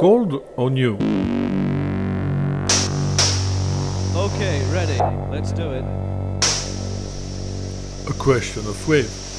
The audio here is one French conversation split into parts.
Cold or new? Okay, ready. Let's do it. A question of wave.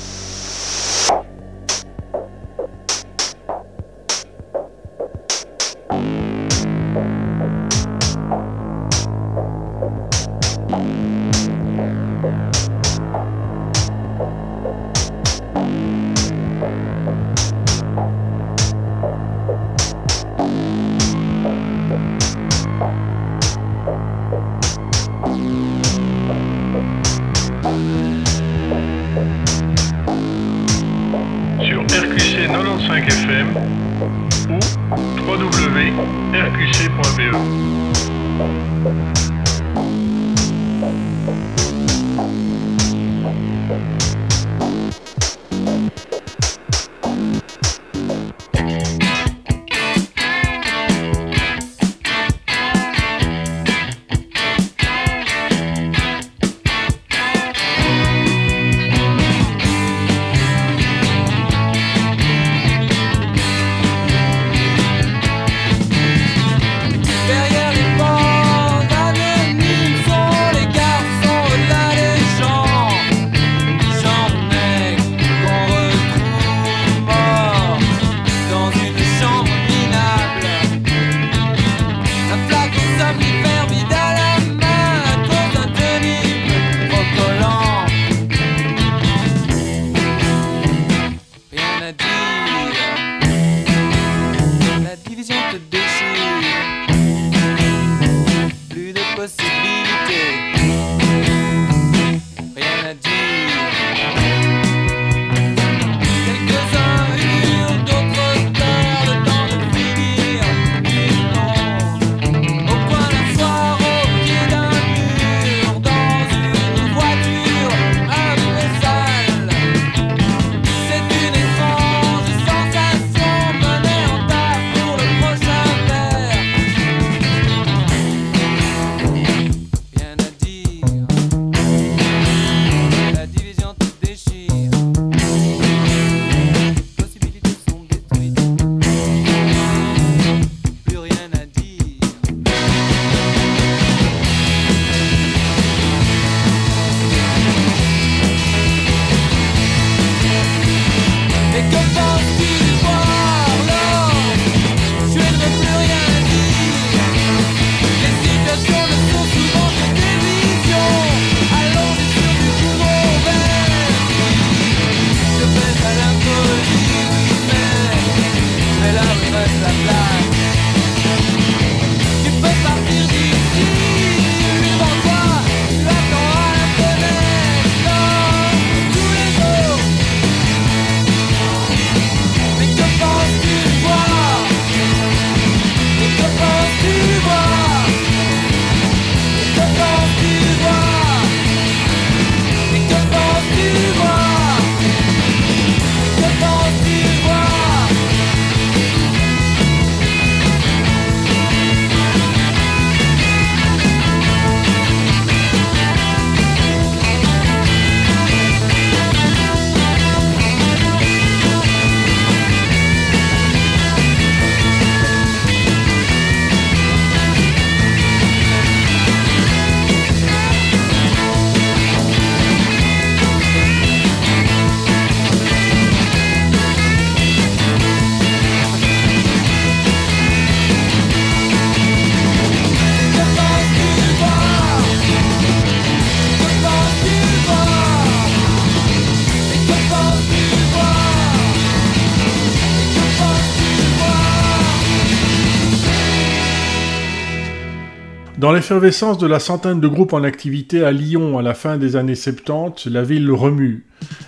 Dans l'effervescence de la centaine de groupes en activité à Lyon à la fin des années 70, la ville remue.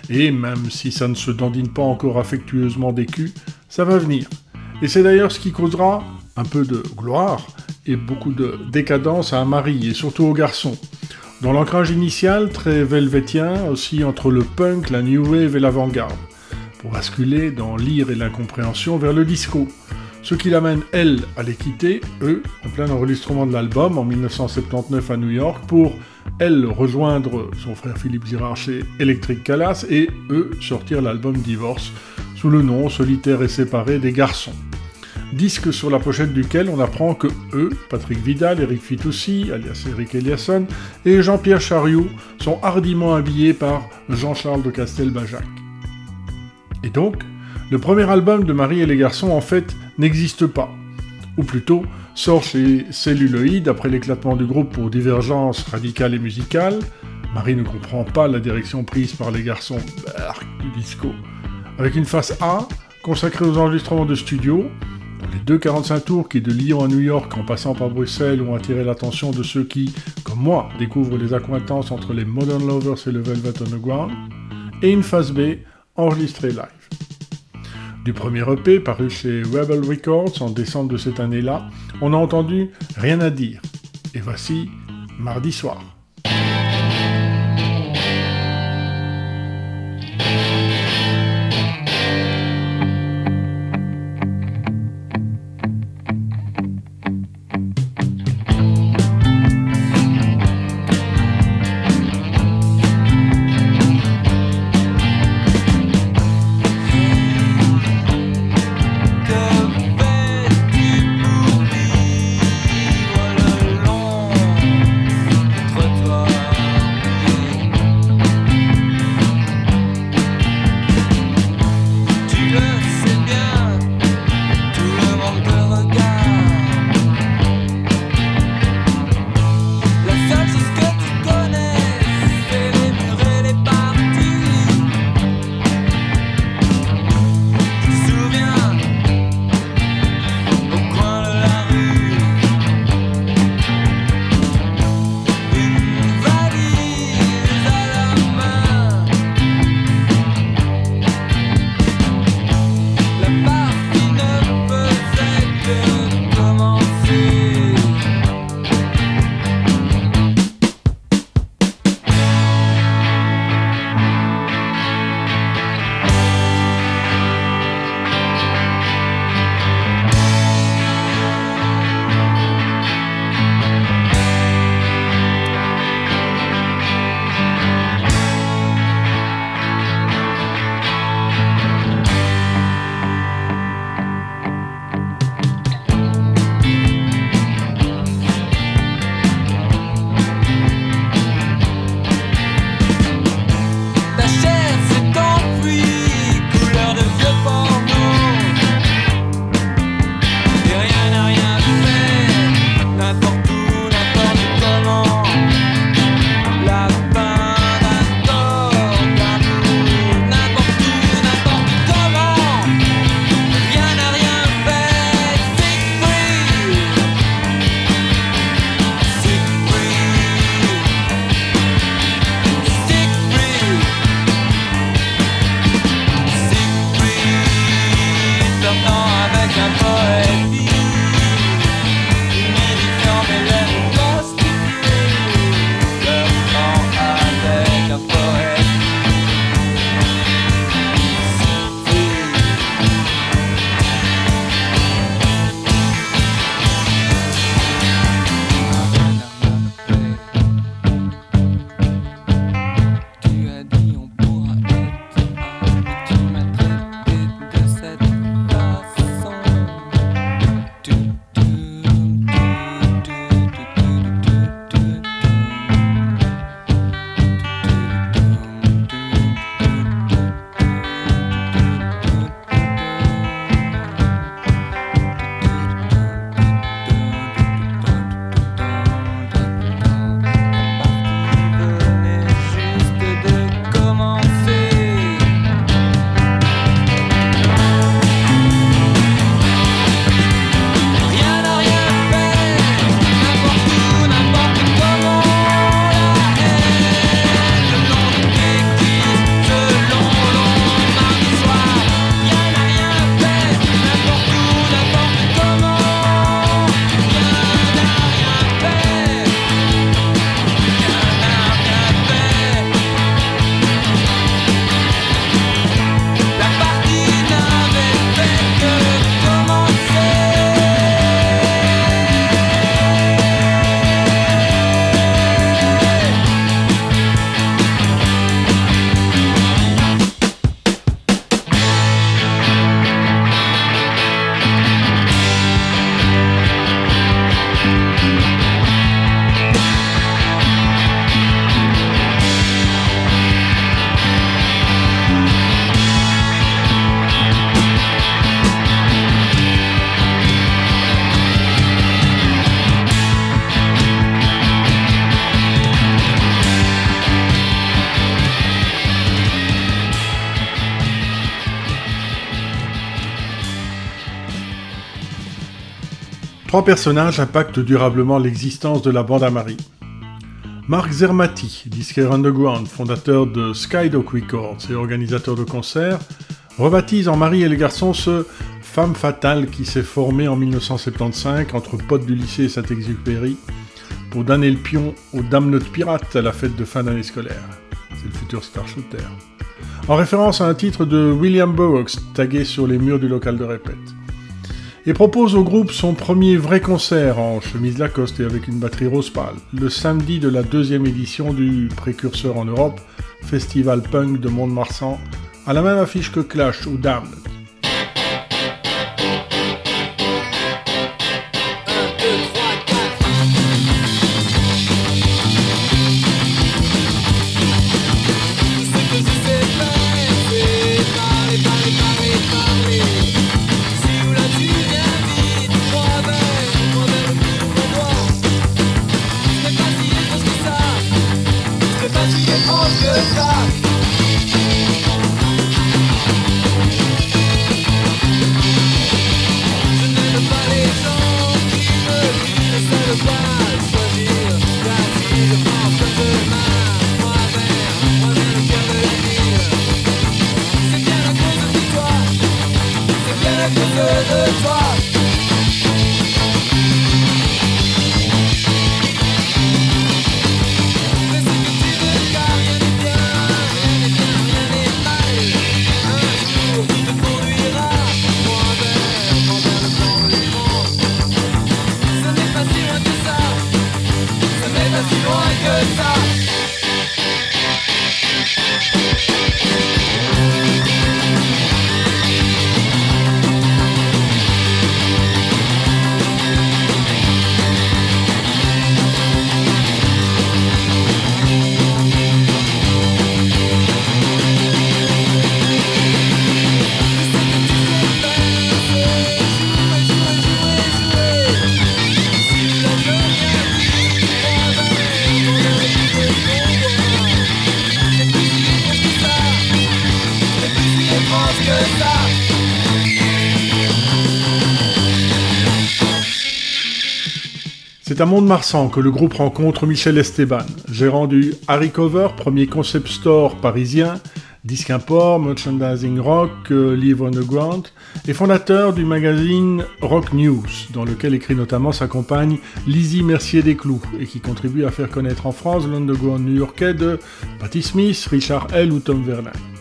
Et même si ça ne se dandine pas encore affectueusement des culs, ça va venir. Et c'est d'ailleurs ce qui causera un peu de gloire et beaucoup de décadence à un mari et surtout aux garçons. Dans l'ancrage initial, très velvétien, aussi entre le punk, la new wave et l'avant-garde, pour basculer dans l'ire et l'incompréhension vers le disco. Ce qui l'amène, elle, à les quitter, eux, en plein enregistrement de l'album en 1979 à New York, pour, elle, rejoindre son frère Philippe Girard chez Electric Calas, et eux, sortir l'album Divorce, sous le nom solitaire et séparé des garçons. disque sur la pochette duquel on apprend que eux, Patrick Vidal, Eric Fitoussi, alias Eric Eliasson, et Jean-Pierre Chariot sont hardiment habillés par Jean-Charles de Castelbajac. Et donc, le premier album de Marie et les garçons, en fait, n'existe pas. Ou plutôt, sort chez Celluloid après l'éclatement du groupe pour divergences radicales et musicales. Marie ne comprend pas la direction prise par les garçons du disco. Avec une face A, consacrée aux enregistrements de studio, les deux 45 tours qui, de Lyon à New York en passant par Bruxelles, ont attiré l'attention de ceux qui, comme moi, découvrent les accointances entre les Modern Lovers et le Velvet Underground, et une face B, enregistrée live. Du premier EP paru chez Rebel Records en décembre de cette année-là, on a entendu Rien à dire. Et voici Mardi soir. Trois personnages impactent durablement l'existence de la bande à Marie. Mark Zermati, disquaire underground, fondateur de Skydog Records et organisateur de concerts, rebaptise en Marie et les garçons ce femme fatale qui s'est formée en 1975 entre potes du lycée Saint-Exupéry pour donner le pion aux Dames Notes Pirates à la fête de fin d'année scolaire. C'est le futur Star Shooter. En référence à un titre de William Burroughs tagué sur les murs du local de répète et propose au groupe son premier vrai concert en chemise Lacoste et avec une batterie rose pâle, le samedi de la deuxième édition du précurseur en Europe, Festival Punk de Mont-de-Marsan, à la même affiche que Clash ou Damned. À Mont-de-Marsan que le groupe rencontre Michel Esteban, gérant du Harry Cover, premier concept store parisien, disque import, merchandising rock, euh, livre underground, et fondateur du magazine Rock News, dans lequel écrit notamment sa compagne Lizzie Mercier Desclous, et qui contribue à faire connaître en France l'underground new-yorkais de Patti Smith, Richard L. ou Tom Verlaine.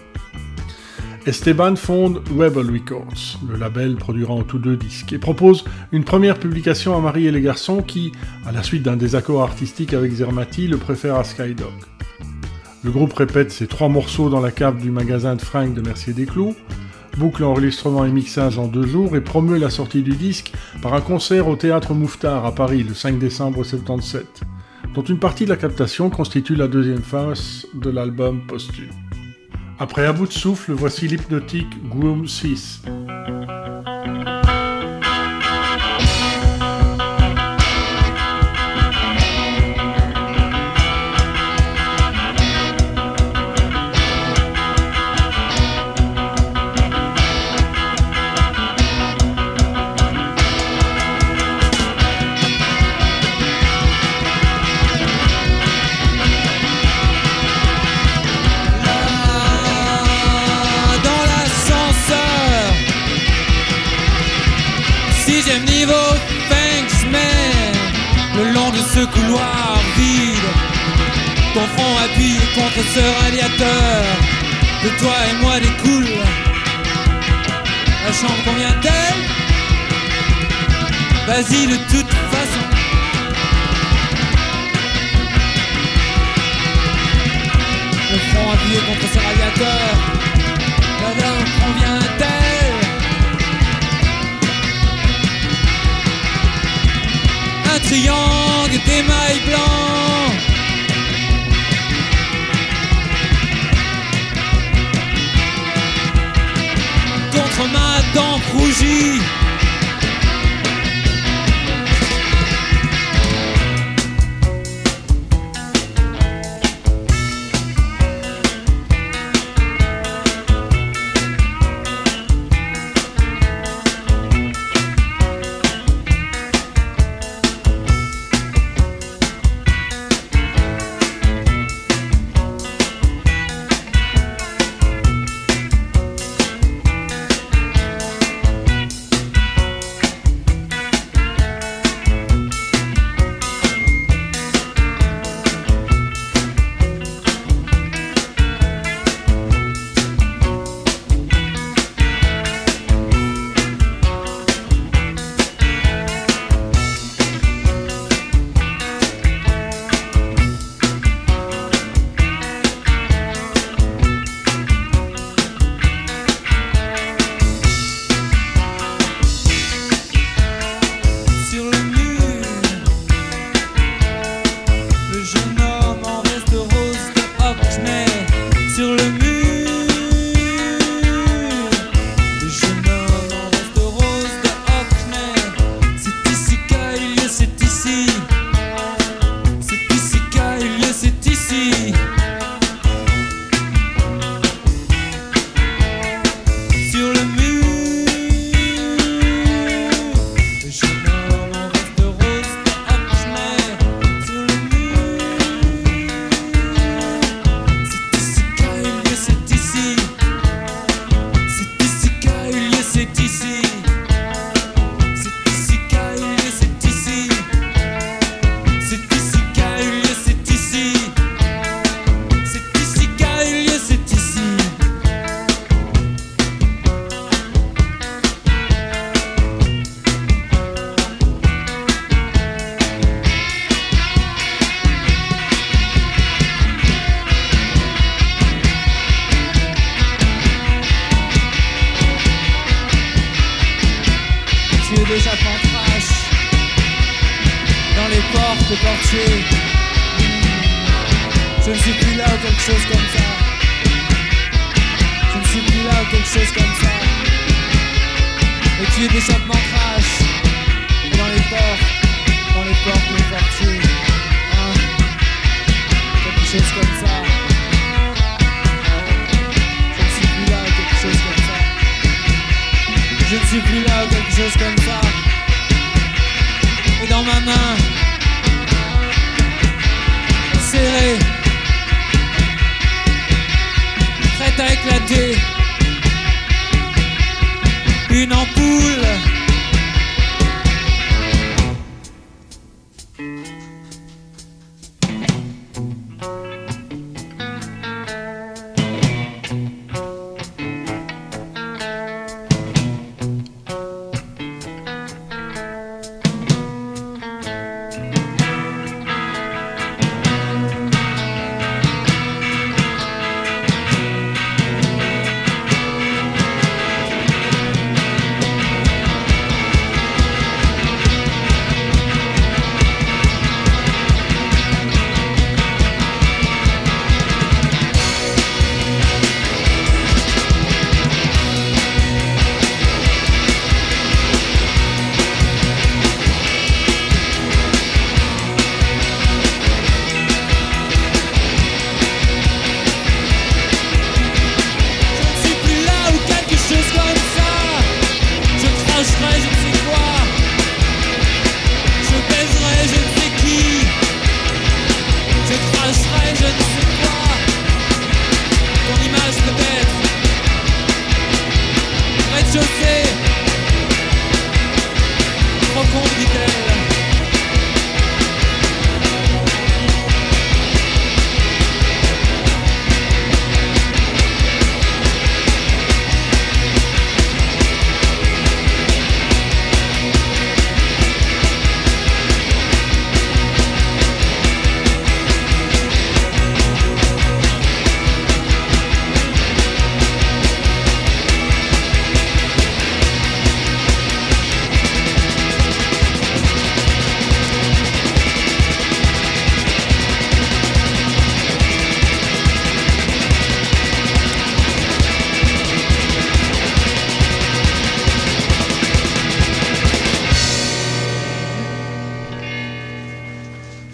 Esteban fonde Rebel Records, le label produira en tous deux disques, et propose une première publication à Marie et les garçons qui, à la suite d'un désaccord artistique avec Zermati, le préfère à Skydog. Le groupe répète ces trois morceaux dans la cave du magasin de Frank de Mercier Desclous, boucle enregistrement et mixage en deux jours et promeut la sortie du disque par un concert au théâtre Mouffetard à Paris le 5 décembre 1977, dont une partie de la captation constitue la deuxième phase de l'album posthume. Après à bout de souffle, voici l'hypnotique Groom 6. Contre ce radiateur De toi et moi découle La chambre combien d'elle Vas-y de toute façon. Le front appuyé contre ce radiateur La dame convient-elle? Un triangle d'émail blanc Contre ma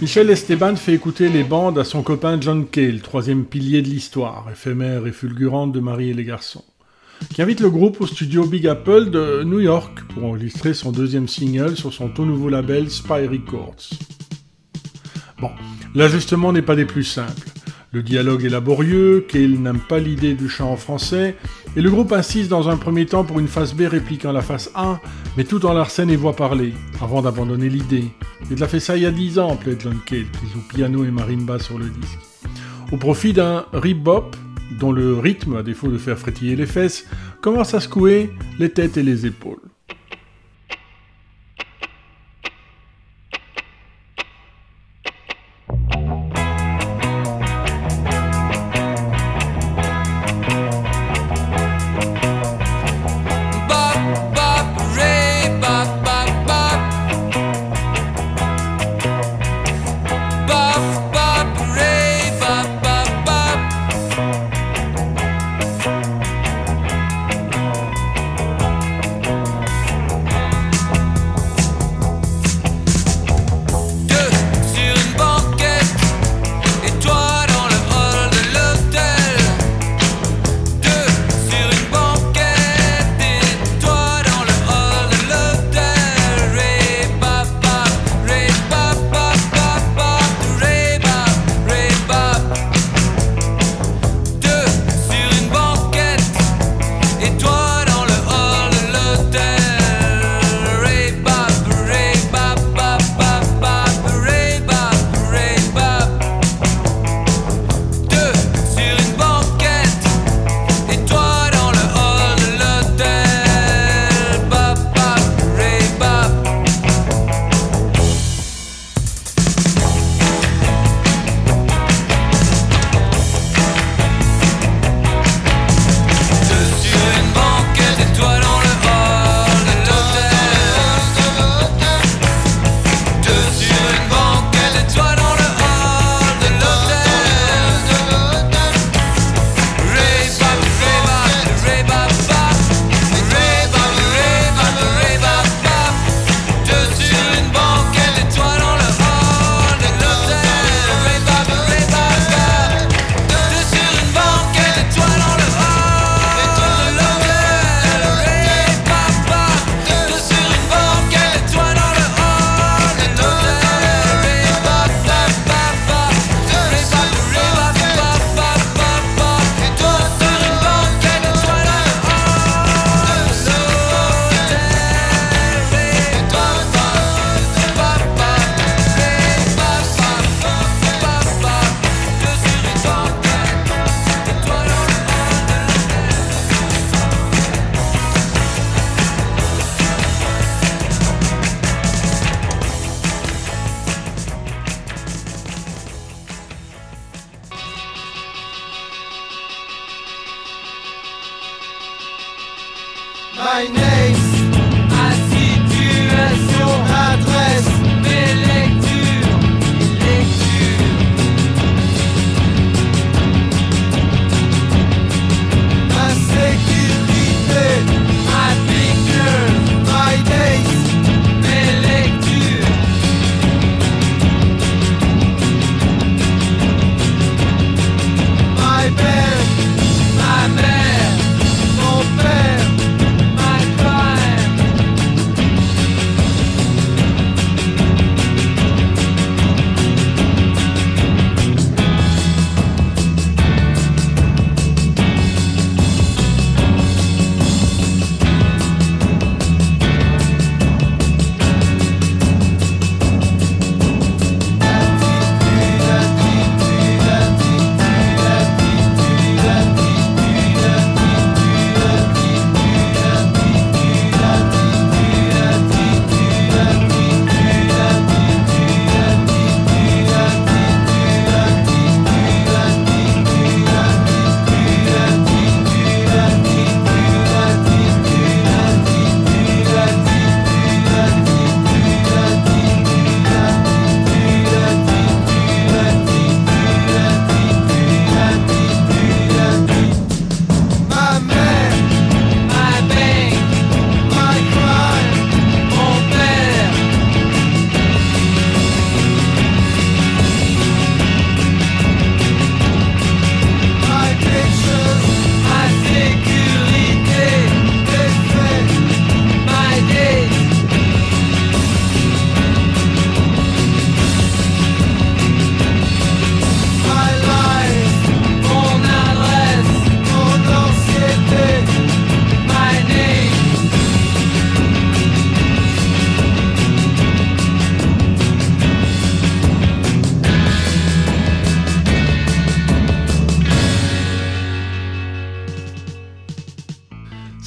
Michel Esteban fait écouter les bandes à son copain John Kay, le troisième pilier de l'histoire, éphémère et fulgurante de Marie et les garçons, qui invite le groupe au studio Big Apple de New York pour enregistrer son deuxième single sur son tout nouveau label Spy Records. Bon, l'ajustement n'est pas des plus simples. Le dialogue est laborieux, Cale n'aime pas l'idée du chant en français, et le groupe insiste dans un premier temps pour une face B répliquant la face A, mais tout en l'arsène et voix parlée, avant d'abandonner l'idée. Il a fait ça il y a 10 ans, plaît John Cale, qui joue piano et marimba sur le disque. Au profit d'un rebop, dont le rythme, à défaut de faire frétiller les fesses, commence à secouer les têtes et les épaules.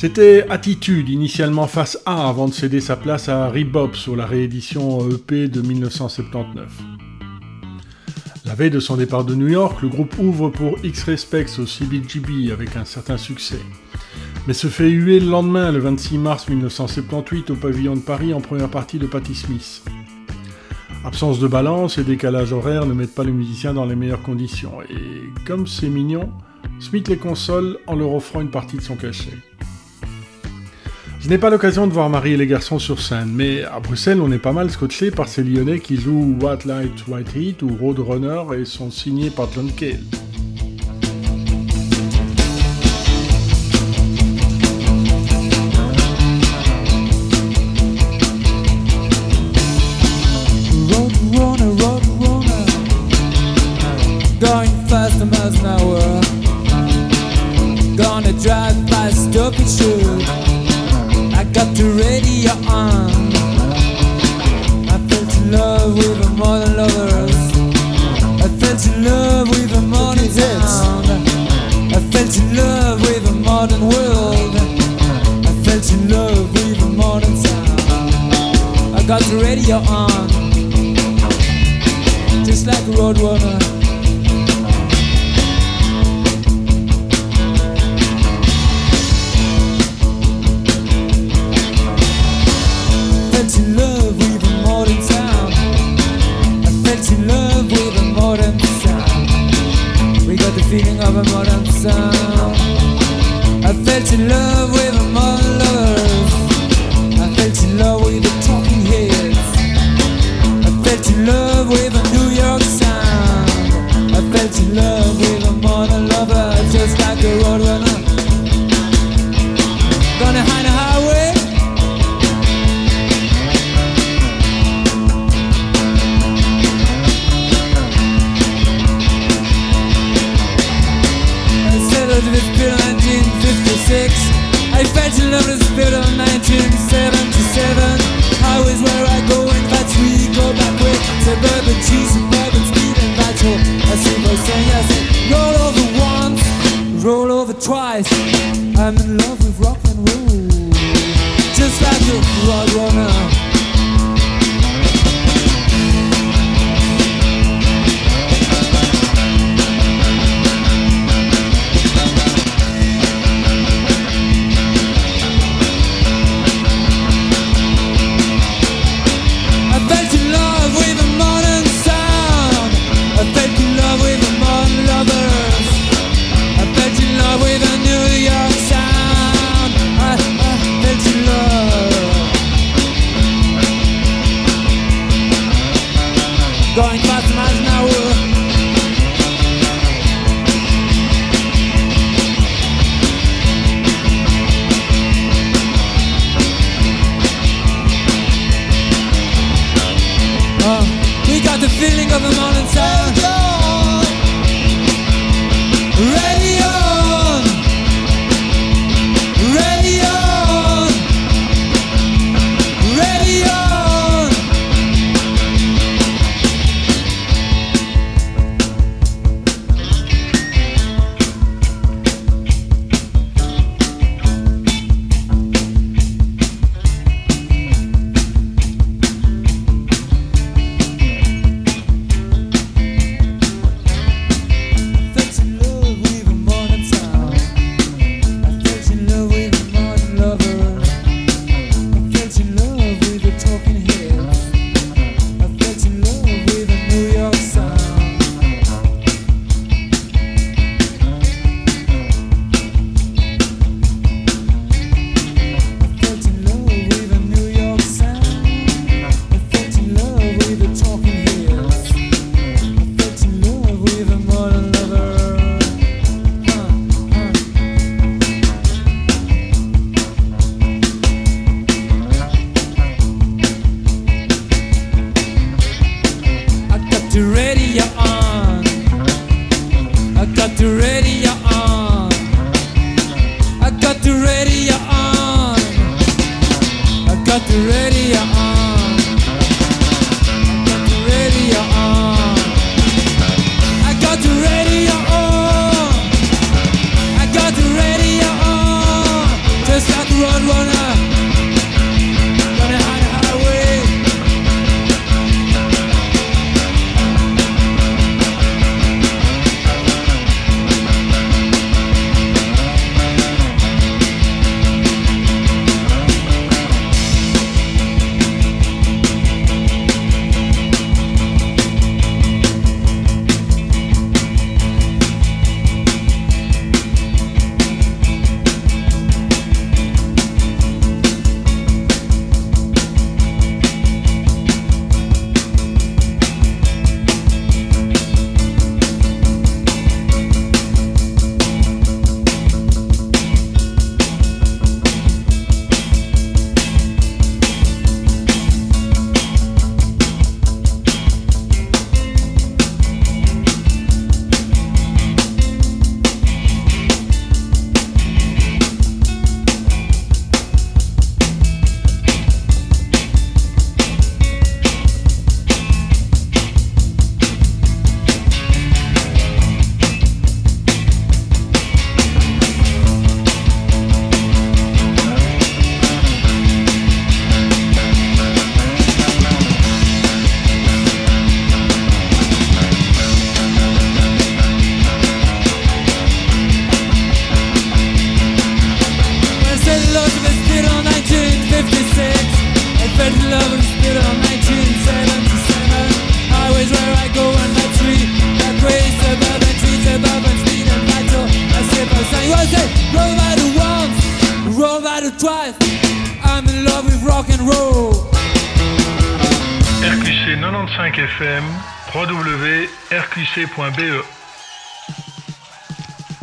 C'était Attitude, initialement face A, avant de céder sa place à Rebop sur la réédition euh, EP de 1979. La veille de son départ de New York, le groupe ouvre pour X-Respects au CBGB avec un certain succès, mais se fait huer le lendemain, le 26 mars 1978, au pavillon de Paris en première partie de Patti Smith. Absence de balance et décalage horaire ne mettent pas les musiciens dans les meilleures conditions, et comme c'est mignon, Smith les console en leur offrant une partie de son cachet. Je n'ai pas l'occasion de voir Marie et les garçons sur scène, mais à Bruxelles, on est pas mal scotché par ces Lyonnais qui jouent White Light, White Heat ou Roadrunner et sont signés par John Cale.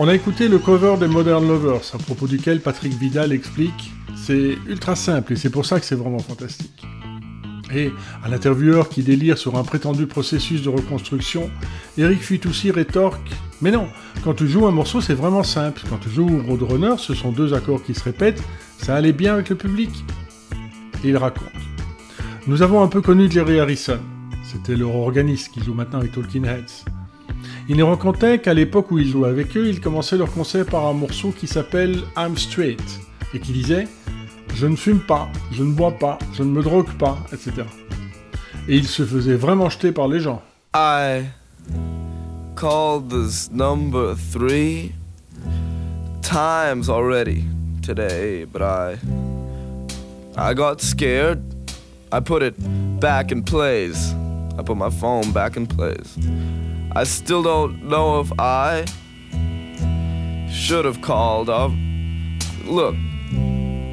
A écouté le cover des Modern Lovers, à propos duquel Patrick Vidal explique c'est ultra simple et c'est pour ça que c'est vraiment fantastique. Et à l'intervieweur qui délire sur un prétendu processus de reconstruction, Eric Fitoussi rétorque Mais non, quand tu joues un morceau, c'est vraiment simple. Quand tu joues Roadrunner, ce sont deux accords qui se répètent, ça allait bien avec le public. Et il raconte Nous avons un peu connu Jerry Harrison. C'était leur organiste qui joue maintenant avec Talking Heads. Il nous racontait qu'à l'époque où il jouait avec eux, ils commençaient leur concert par un morceau qui s'appelle I'm Straight et qui disait Je ne fume pas, je ne bois pas, je ne me drogue pas, etc. Et il se faisait vraiment jeter par les gens. I called this number three times already today, but I I got scared. I put it back in place. I put my phone back in place. I still don't know if I should have called up. Look,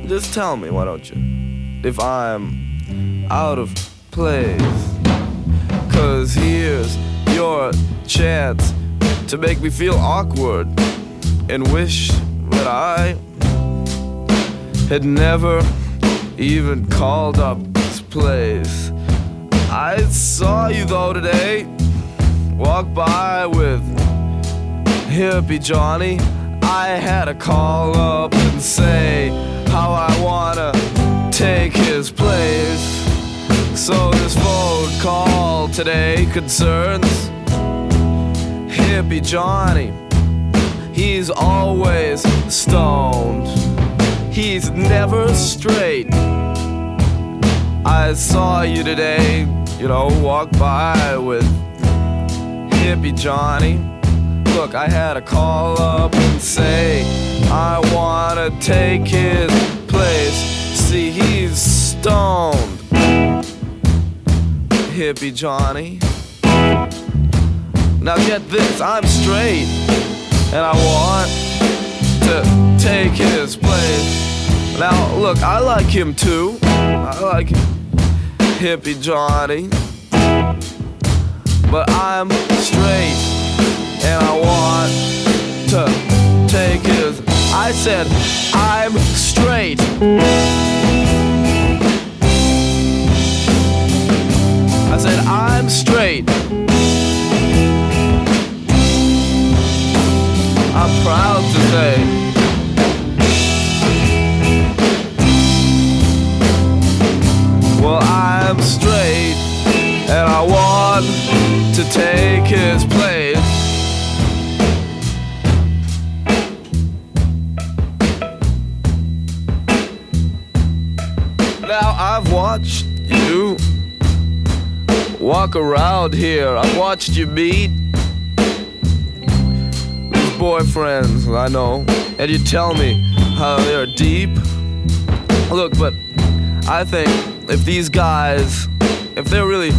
just tell me, why don't you? If I'm out of place. Cause here's your chance to make me feel awkward and wish that I had never even called up this place. I saw you though today, walk by with hippie Johnny. I had to call up and say how I wanna take his place. So this phone call today concerns hippie Johnny. He's always stoned. He's never straight. I saw you today, you know, walk by with hippie Johnny. Look, I had to call up and say I wanna take his place. See, he's stoned hippie Johnny. Now get this, I'm straight, and I want to take his place. Now look, I like him too. I like hippie Johnny. But I'm straight, and I want to take his. I said, I'm straight. I said, I'm straight. Around here. I've watched you meet these boyfriends, I know, and you tell me how they're deep. Look, but I think if these guys, if they're really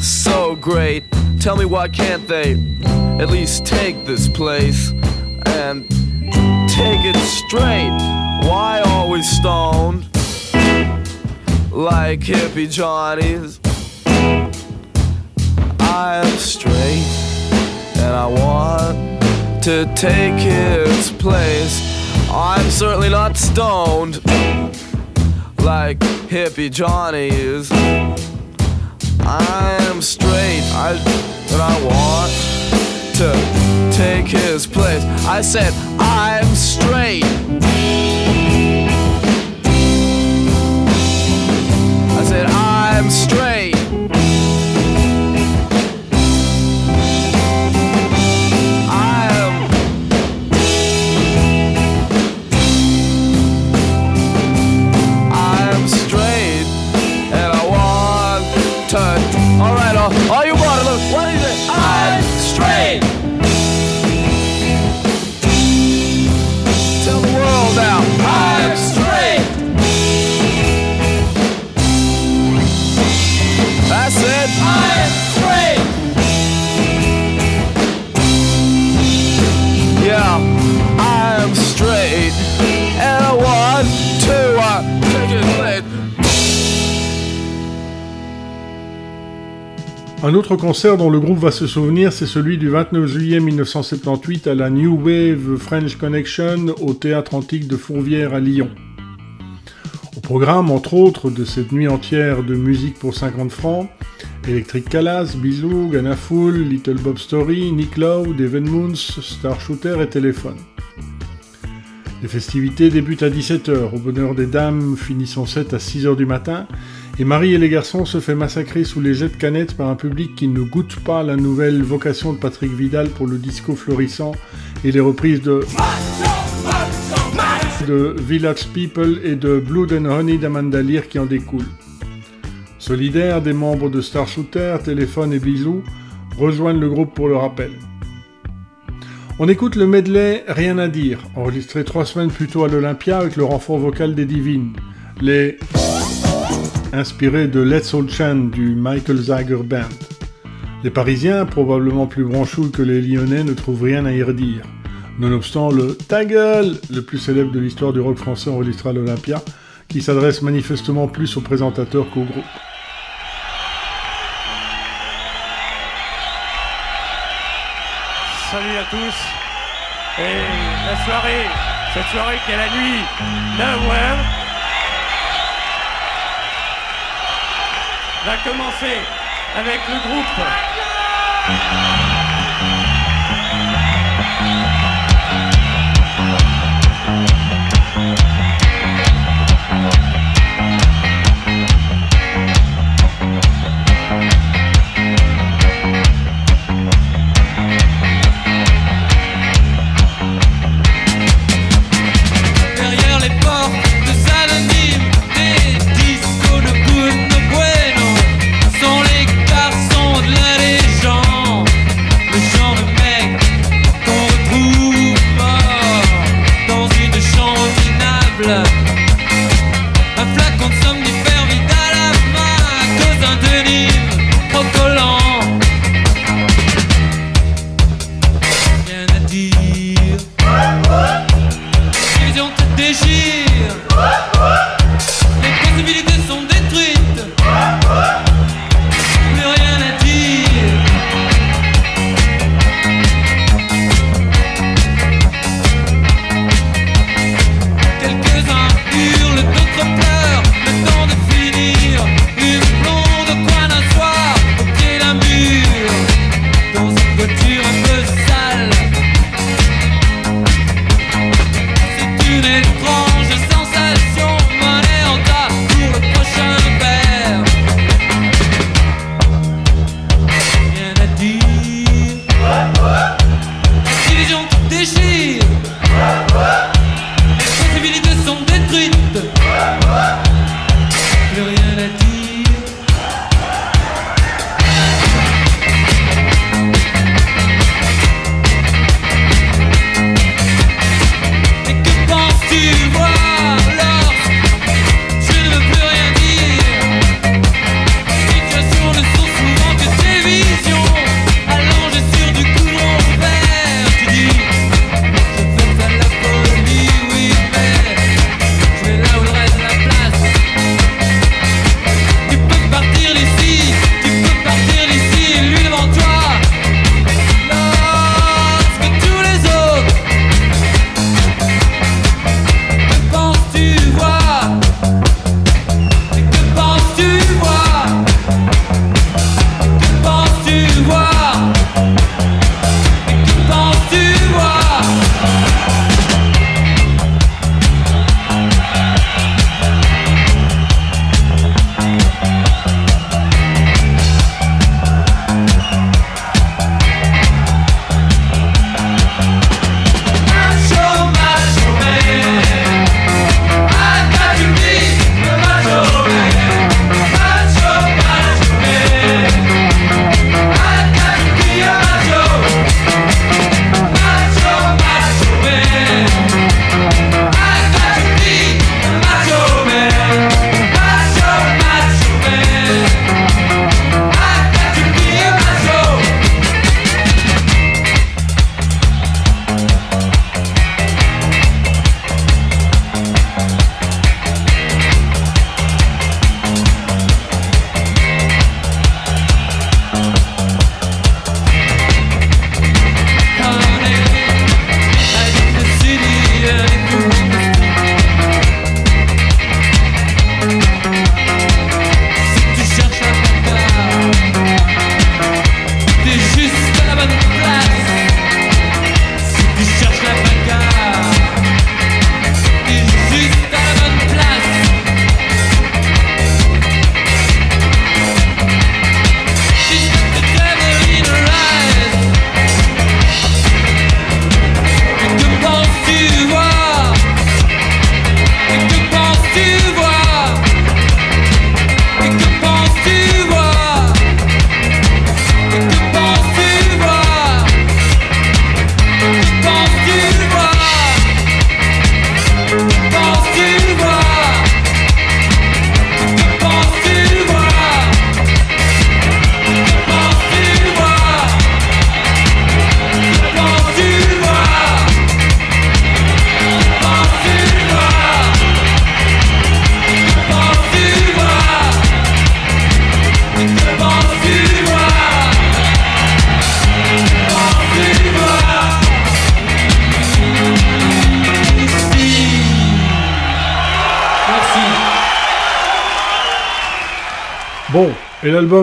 so great, tell me why can't they at least take this place and take it straight? Why always stoned like hippie Johnnies? I'm straight and I want to take his place. I'm certainly not stoned like hippie Johnny is. I'm straight, I and I want to take his place. I said I'm straight. I said I'm straight. Un autre concert dont le groupe va se souvenir, c'est celui du 29 juillet 1978 à la New Wave French Connection au Théâtre Antique de Fourvière à Lyon. Au programme, entre autres, de cette nuit entière de musique pour 50 francs, Electric Calas, Bisou, Gana Fool, Little Bob Story, Nick Lowe, Devin Moons, Star Shooter et Téléphone. Les festivités débutent à 17h, au bonheur des dames finit son set à 6h du matin, et Marie et les garçons se fait massacrer sous les jets de canettes par un public qui ne goûte pas la nouvelle vocation de Patrick Vidal pour le disco florissant et les reprises de de Village People et de Blood and Honey d'Amanda Lear qui en découlent. Solidaires, des membres de Star Shooter, Téléphone et Bisou rejoignent le groupe pour le rappel. On écoute le medley Rien à dire, enregistré trois semaines plus tôt à l'Olympia avec le renfort vocal des Divines. Les inspirés de Let's All Chant du Michael Zager Band. Les Parisiens, probablement plus branchous que les Lyonnais, ne trouvent rien à y redire. Nonobstant le Ta le plus célèbre de l'histoire du rock français enregistré à l'Olympia, qui s'adresse manifestement plus aux présentateurs qu'au groupe. Salut à tous. Et la soirée, cette soirée qui est la nuit d'un va commencer avec le groupe.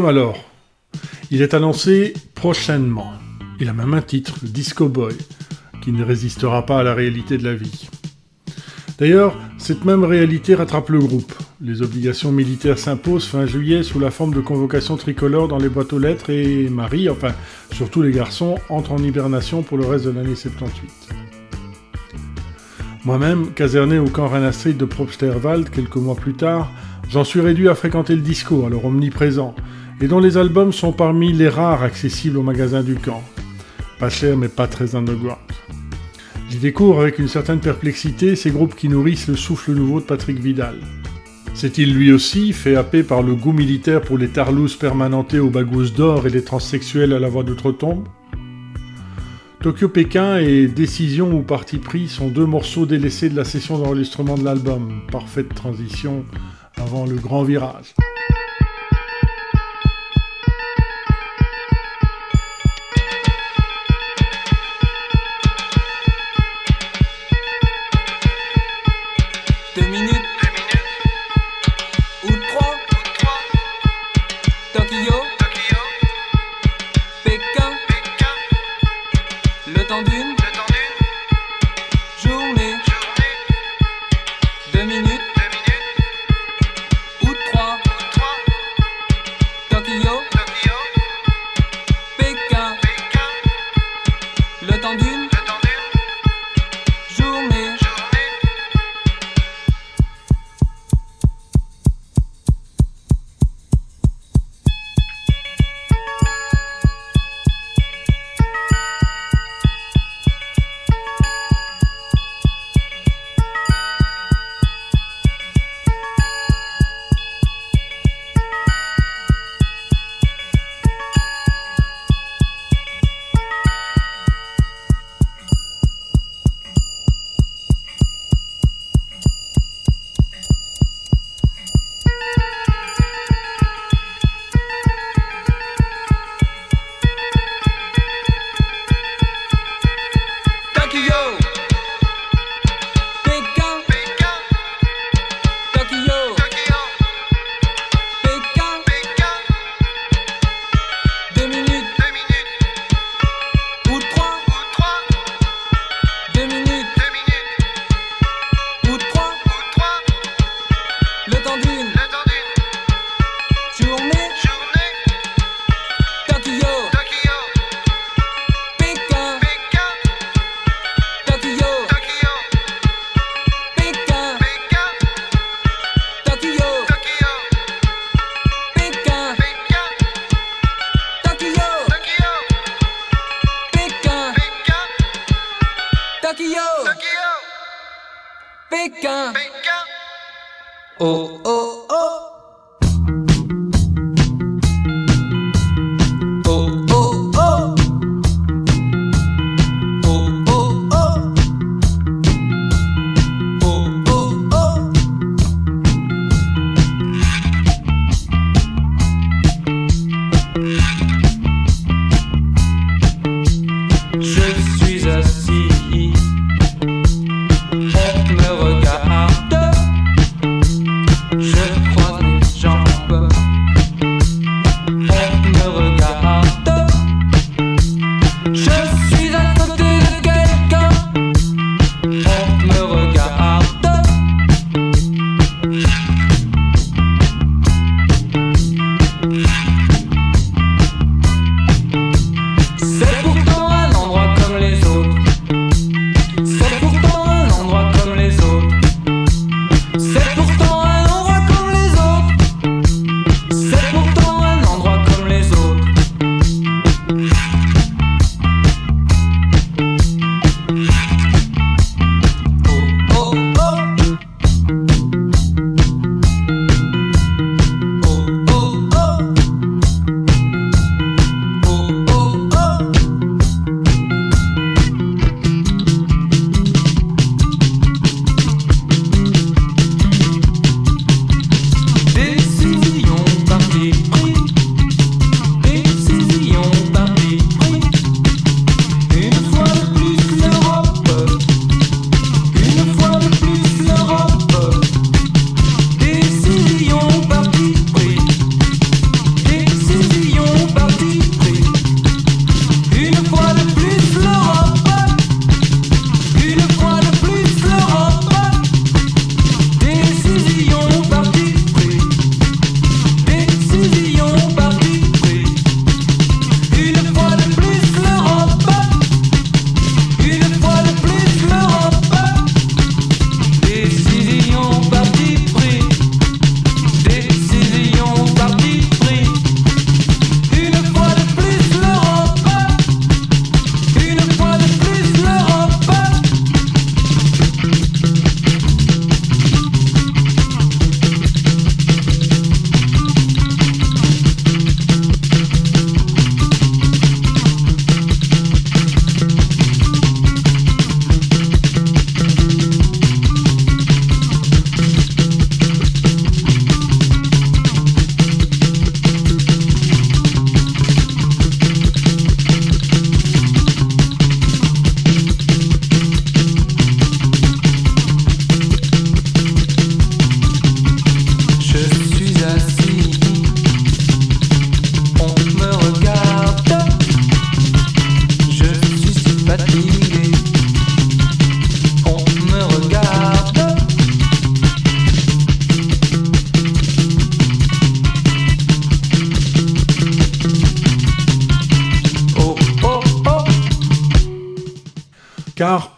Alors Il est annoncé prochainement. Il a même un titre, Disco Boy, qui ne résistera pas à la réalité de la vie. D'ailleurs, cette même réalité rattrape le groupe. Les obligations militaires s'imposent fin juillet sous la forme de convocations tricolores dans les boîtes aux lettres et Marie, enfin surtout les garçons, entrent en hibernation pour le reste de l'année 78. Moi-même, caserné au camp Rana Street de Propsterwald quelques mois plus tard, j'en suis réduit à fréquenter le disco, alors omniprésent, et dont les albums sont parmi les rares accessibles au magasin du camp. Pas cher mais pas très underground. J'y découvre avec une certaine perplexité ces groupes qui nourrissent le souffle nouveau de Patrick Vidal. S'est-il lui aussi fait happer par le goût militaire pour les tarlousses permanentées aux bagouses d'or et les transsexuels à la voix d'outre-tombe? Tokyo-Pékin et Décision ou Parti pris sont deux morceaux délaissés de la session d'enregistrement de l'album. Parfaite transition avant le grand virage.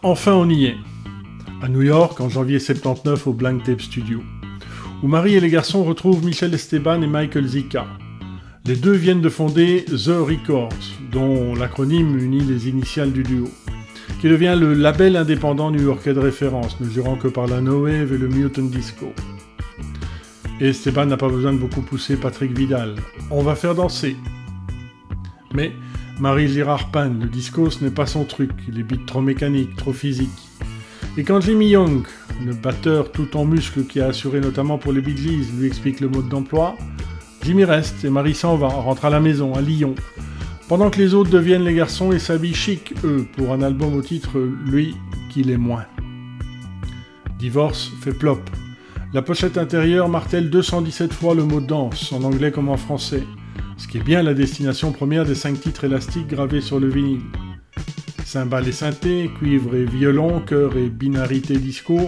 Enfin on y est. À New York, en janvier 79, au Blank Tape Studio, où Marie et les garçons retrouvent Michel Esteban et Michael Zika. Les deux viennent de fonder The Records, dont l'acronyme unit les initiales du duo, qui devient le label indépendant new-yorkais de référence, ne jurant que par la No et le Mutant Disco. Esteban n'a pas besoin de beaucoup pousser Patrick Vidal. On va faire danser. Mais Marie Girard panne, le disco ce n'est pas son truc, les beats trop mécaniques, trop physiques. Et quand Jimmy Young, le batteur tout en muscles qui a assuré notamment pour les Beatles, lui explique le mode d'emploi, Jimmy reste et Marie s'en va, rentre à la maison, à Lyon. Pendant que les autres deviennent les garçons et s'habillent chic, eux, pour un album au titre Lui qui l'est moins. Divorce fait plop. La pochette intérieure martèle 217 fois le mot danse, en anglais comme en français, ce qui est bien la destination première des cinq titres élastiques gravés sur le vinyle. Cymbales et synthé, cuivre et violon, chœur et binarité disco.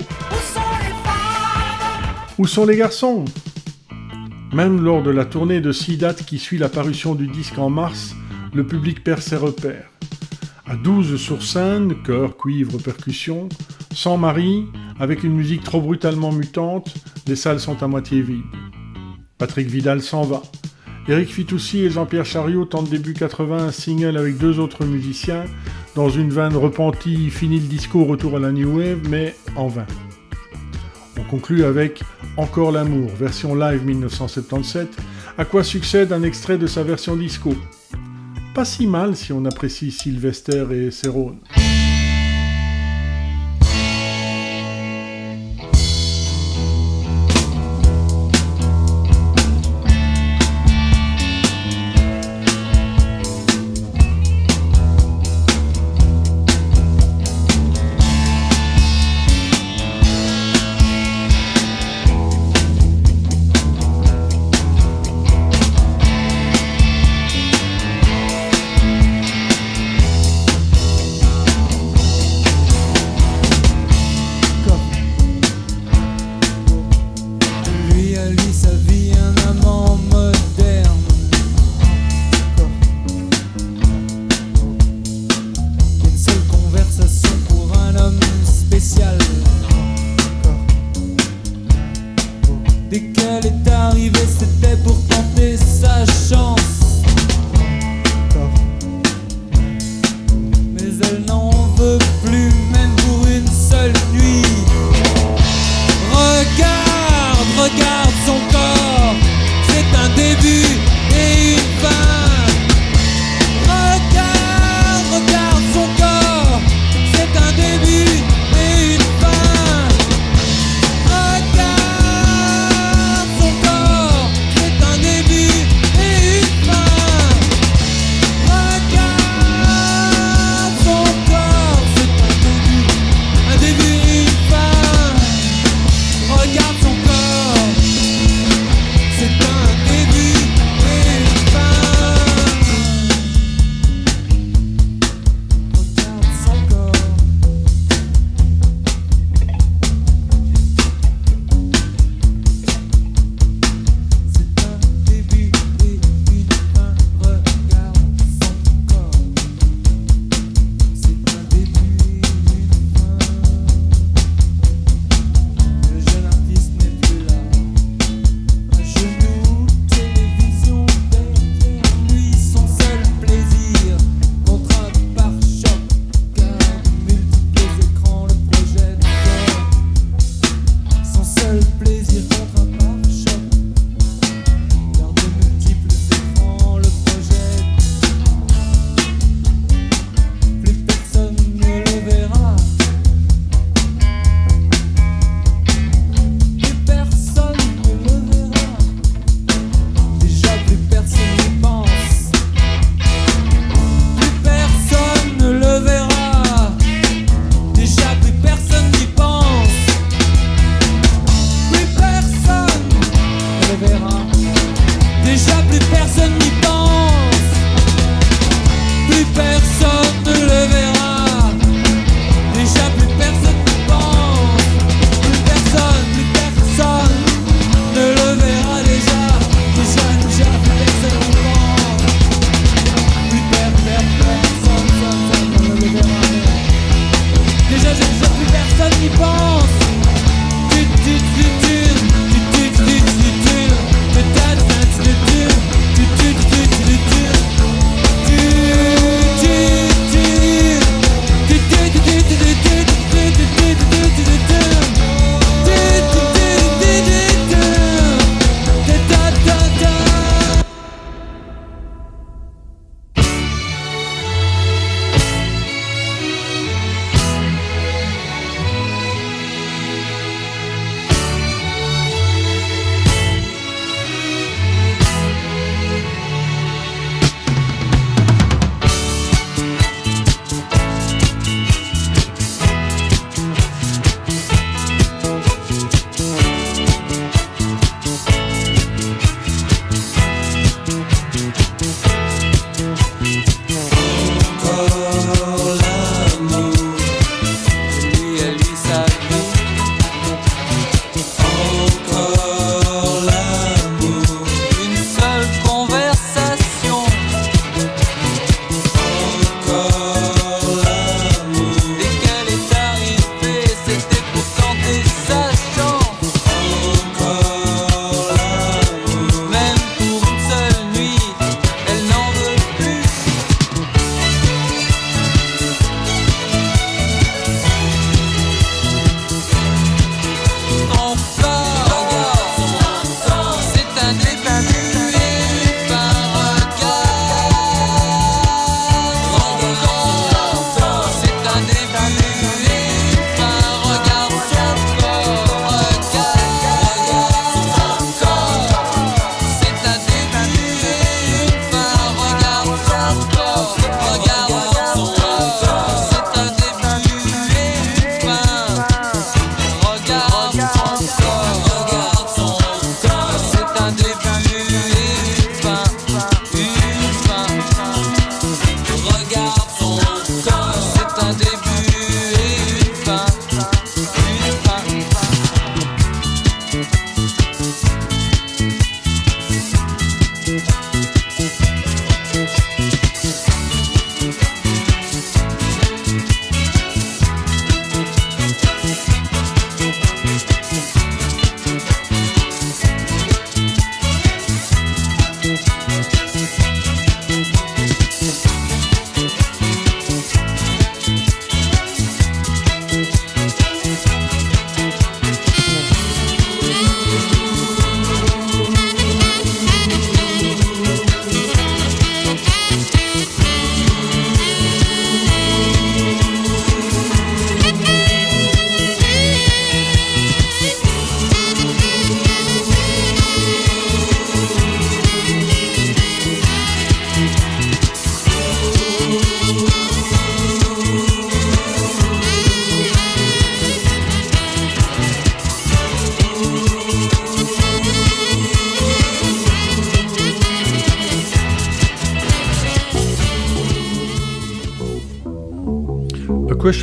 Où sont les garçons? Même lors de la tournée de six dates qui suit la parution du disque en mars, le public perd ses repères. À 12 sur scène, chœur, cuivre, percussion, sans Marie, avec une musique trop brutalement mutante, les salles sont à moitié vides. Patrick Vidal s'en va. Eric Fitoussi et Jean-Pierre Chariot tentent début 80 un single avec deux autres musiciens, dans une veine repentie, fini le disco, retour à la New Wave, mais en vain. On conclut avec Encore l'amour, version live 1977, à quoi succède un extrait de sa version disco? Pas si mal si on apprécie Sylvester et Cerrone.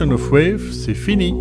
Question of Wave, c'est fini.